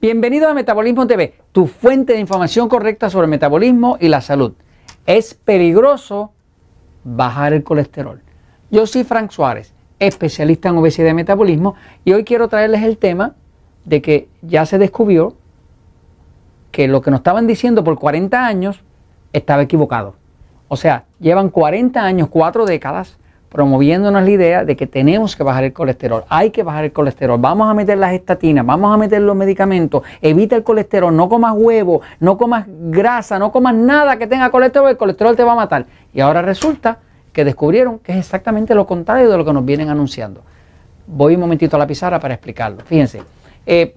Bienvenido a Metabolismo TV, tu fuente de información correcta sobre el metabolismo y la salud. Es peligroso bajar el colesterol. Yo soy Frank Suárez, especialista en obesidad y metabolismo, y hoy quiero traerles el tema de que ya se descubrió que lo que nos estaban diciendo por 40 años estaba equivocado. O sea, llevan 40 años, 4 décadas, promoviéndonos la idea de que tenemos que bajar el colesterol, hay que bajar el colesterol, vamos a meter las estatinas, vamos a meter los medicamentos, evita el colesterol, no comas huevo, no comas grasa, no comas nada que tenga colesterol, el colesterol te va a matar. Y ahora resulta que descubrieron que es exactamente lo contrario de lo que nos vienen anunciando. Voy un momentito a la pizarra para explicarlo. Fíjense, eh,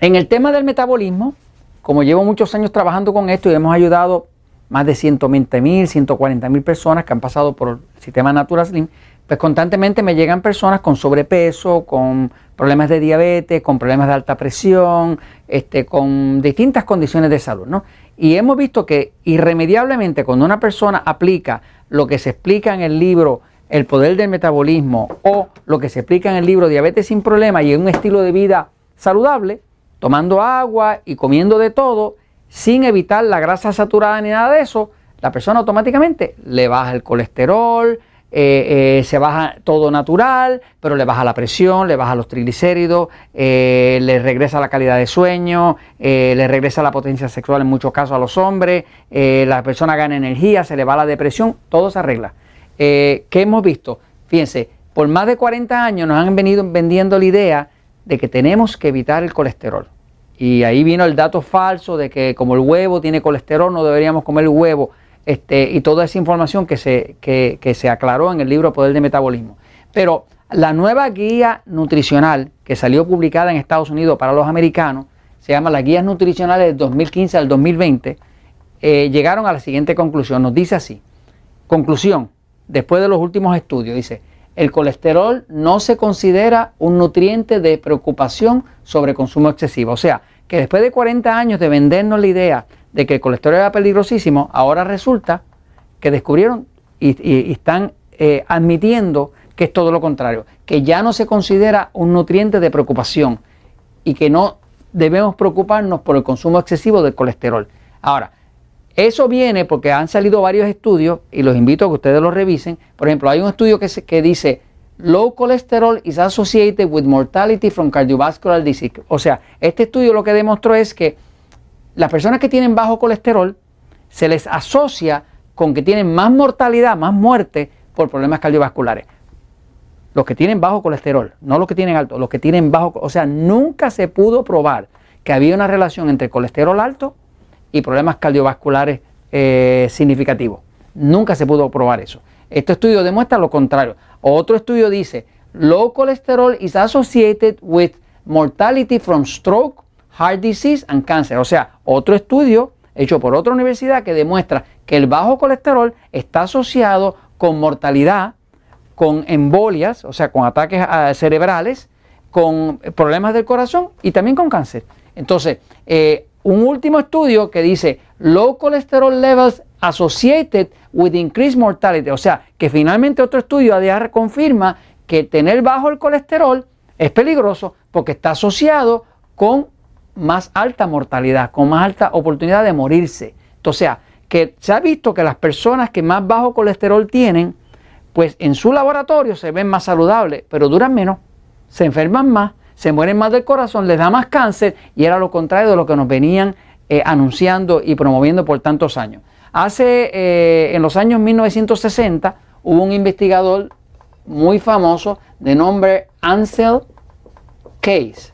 en el tema del metabolismo, como llevo muchos años trabajando con esto y hemos ayudado más de 120 mil, 140 mil personas que han pasado por el sistema Natura Slim, pues constantemente me llegan personas con sobrepeso, con problemas de diabetes, con problemas de alta presión, este, con distintas condiciones de salud. ¿no? Y hemos visto que irremediablemente cuando una persona aplica lo que se explica en el libro El poder del metabolismo o lo que se explica en el libro Diabetes sin problemas y en un estilo de vida saludable, tomando agua y comiendo de todo, sin evitar la grasa saturada ni nada de eso, la persona automáticamente le baja el colesterol, eh, eh, se baja todo natural, pero le baja la presión, le baja los triglicéridos, eh, le regresa la calidad de sueño, le regresa la potencia sexual en muchos casos a los hombres, la persona gana energía, se le va la depresión, todo se arregla. ¿Qué hemos visto? Fíjense, por más de 40 años nos han venido vendiendo la idea de que tenemos que evitar el colesterol. Y ahí vino el dato falso de que como el huevo tiene colesterol, no deberíamos comer huevo. Este, y toda esa información que se, que, se aclaró en el libro Poder de Metabolismo. Pero la nueva guía nutricional que salió publicada en Estados Unidos para los americanos, se llama las guías nutricionales del 2015 al 2020, eh, llegaron a la siguiente conclusión. Nos dice así, conclusión, después de los últimos estudios, dice, el colesterol no se considera un nutriente de preocupación sobre consumo excesivo. O sea, que después de 40 años de vendernos la idea de que el colesterol era peligrosísimo, ahora resulta que descubrieron y, están eh, admitiendo que es todo lo contrario, que ya no se considera un nutriente de preocupación y que no debemos preocuparnos por el consumo excesivo del colesterol. Ahora, eso viene porque han salido varios estudios y los invito a que ustedes los revisen. Por ejemplo, hay un estudio que, que dice low cholesterol is associated with mortality from cardiovascular disease. O sea, este estudio lo que demostró es que las personas que tienen bajo colesterol se les asocia con que tienen más mortalidad, más muerte por problemas cardiovasculares. Los que tienen bajo colesterol, no los que tienen alto, los que tienen bajo, o sea, nunca se pudo probar que había una relación entre colesterol alto y problemas cardiovasculares eh, significativos. Nunca se pudo probar eso. Este estudio demuestra lo contrario. Otro estudio dice, low cholesterol is associated with mortality from stroke, heart disease and cancer. O sea, otro estudio hecho por otra universidad que demuestra que el bajo colesterol está asociado con mortalidad, con embolias, o sea, con ataques ah, cerebrales, con problemas del corazón y también con cáncer. Entonces, eh, un último estudio que dice low cholesterol levels associated with increased mortality. O sea, que finalmente otro estudio ADR confirma que tener bajo el colesterol es peligroso porque está asociado con más alta mortalidad, con más alta oportunidad de morirse. O sea, que se ha visto que las personas que más bajo colesterol tienen, pues en su laboratorio se ven más saludables, pero duran menos, se enferman más, se mueren más del corazón, les da más cáncer y era lo contrario de lo que nos venían eh, anunciando y promoviendo por tantos años. Hace, eh, en los años 1960, hubo un investigador muy famoso de nombre Ansel Keys.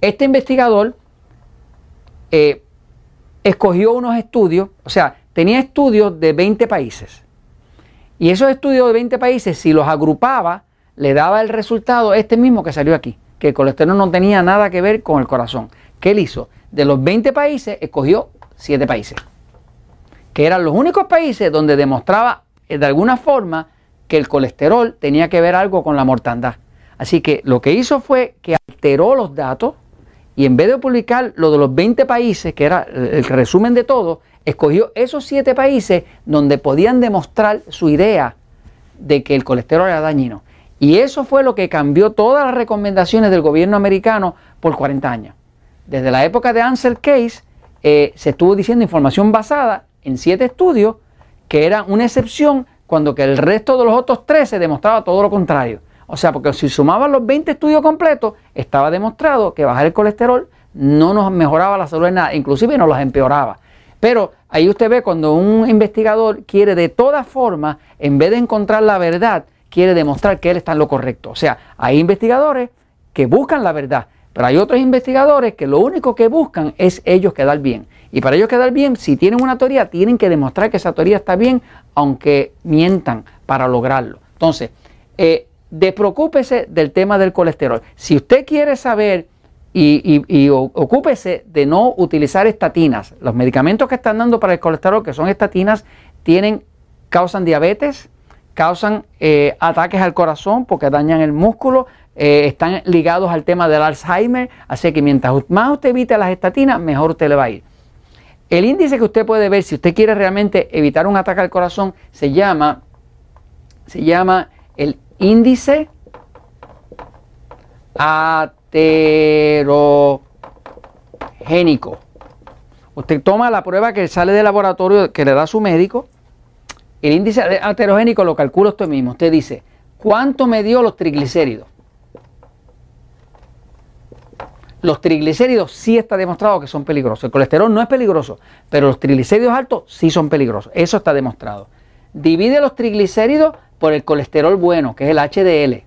Este investigador eh, escogió unos estudios, o sea, tenía estudios de 20 países. Y esos estudios de 20 países, si los agrupaba, le daba el resultado este mismo que salió aquí, que el colesterol no tenía nada que ver con el corazón. ¿Qué él hizo? De los 20 países, escogió siete países, que eran los únicos países donde demostraba eh, de alguna forma que el colesterol tenía que ver algo con la mortandad. Así que lo que hizo fue que alteró los datos y en vez de publicar lo de los 20 países, que era el resumen de todo, escogió esos siete países donde podían demostrar su idea de que el colesterol era dañino. Y eso fue lo que cambió todas las recomendaciones del gobierno americano por 40 años. Desde la época de Ansel Case eh, se estuvo diciendo información basada en siete estudios que era una excepción cuando que el resto de los otros 13 demostraba todo lo contrario. O sea, porque si sumaban los 20 estudios completos, estaba demostrado que bajar el colesterol no nos mejoraba la salud en nada, inclusive nos las empeoraba. Pero ahí usted ve cuando un investigador quiere de todas formas, en vez de encontrar la verdad, quiere demostrar que él está en lo correcto. O sea, hay investigadores que buscan la verdad, pero hay otros investigadores que lo único que buscan es ellos quedar bien. Y para ellos quedar bien, si tienen una teoría, tienen que demostrar que esa teoría está bien, aunque mientan para lograrlo. Entonces, eh, despreocúpese del tema del colesterol. Si usted quiere saber y, ocúpese de no utilizar estatinas. Los medicamentos que están dando para el colesterol, que son estatinas, tienen, causan diabetes, causan eh, ataques al corazón porque dañan el músculo, eh, están ligados al tema del Alzheimer, así que mientras más usted evite las estatinas, mejor usted le va a ir. El índice que usted puede ver si usted quiere realmente evitar un ataque al corazón se llama, se llama el índice aterogénico. Usted toma la prueba que sale del laboratorio que le da su médico. El índice aterogénico lo calcula usted mismo. Usted dice, ¿cuánto me dio los triglicéridos? Los triglicéridos sí está demostrado que son peligrosos. El colesterol no es peligroso, pero los triglicéridos altos sí son peligrosos. Eso está demostrado. Divide los triglicéridos por el colesterol bueno, que es el HDL.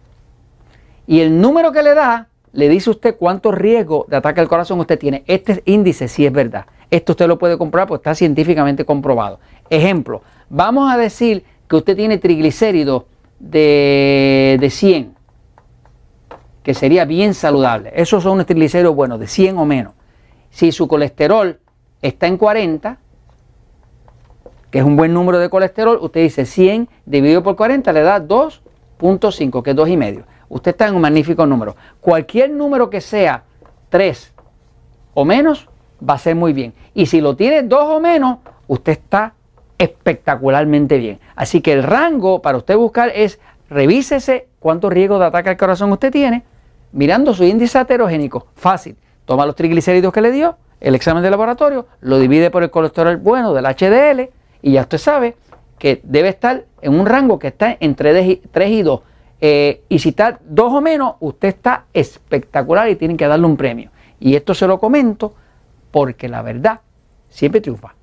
Y el número que le da le dice usted cuánto riesgo de ataque al corazón usted tiene. Este índice sí es verdad. Esto usted lo puede comprobar porque está científicamente comprobado. Ejemplo, vamos a decir que usted tiene triglicéridos de, de 100, que sería bien saludable. Esos son unos triglicéridos buenos, de 100 o menos. Si su colesterol está en 40, que es un buen número de colesterol, usted dice 100 dividido por 40 le da 2.5, que es 2,5 usted está en un magnífico número. Cualquier número que sea 3 o menos va a ser muy bien. Y si lo tiene 2 o menos, usted está espectacularmente bien. Así que el rango para usted buscar es revísese cuánto riesgo de ataque al corazón usted tiene, mirando su índice aterogénico. Fácil. Toma los triglicéridos que le dio, el examen de laboratorio, lo divide por el colesterol bueno del HDL y ya usted sabe que debe estar en un rango que está entre 3 y 2. Eh, y si está dos o menos, usted está espectacular y tienen que darle un premio. Y esto se lo comento porque la verdad siempre triunfa.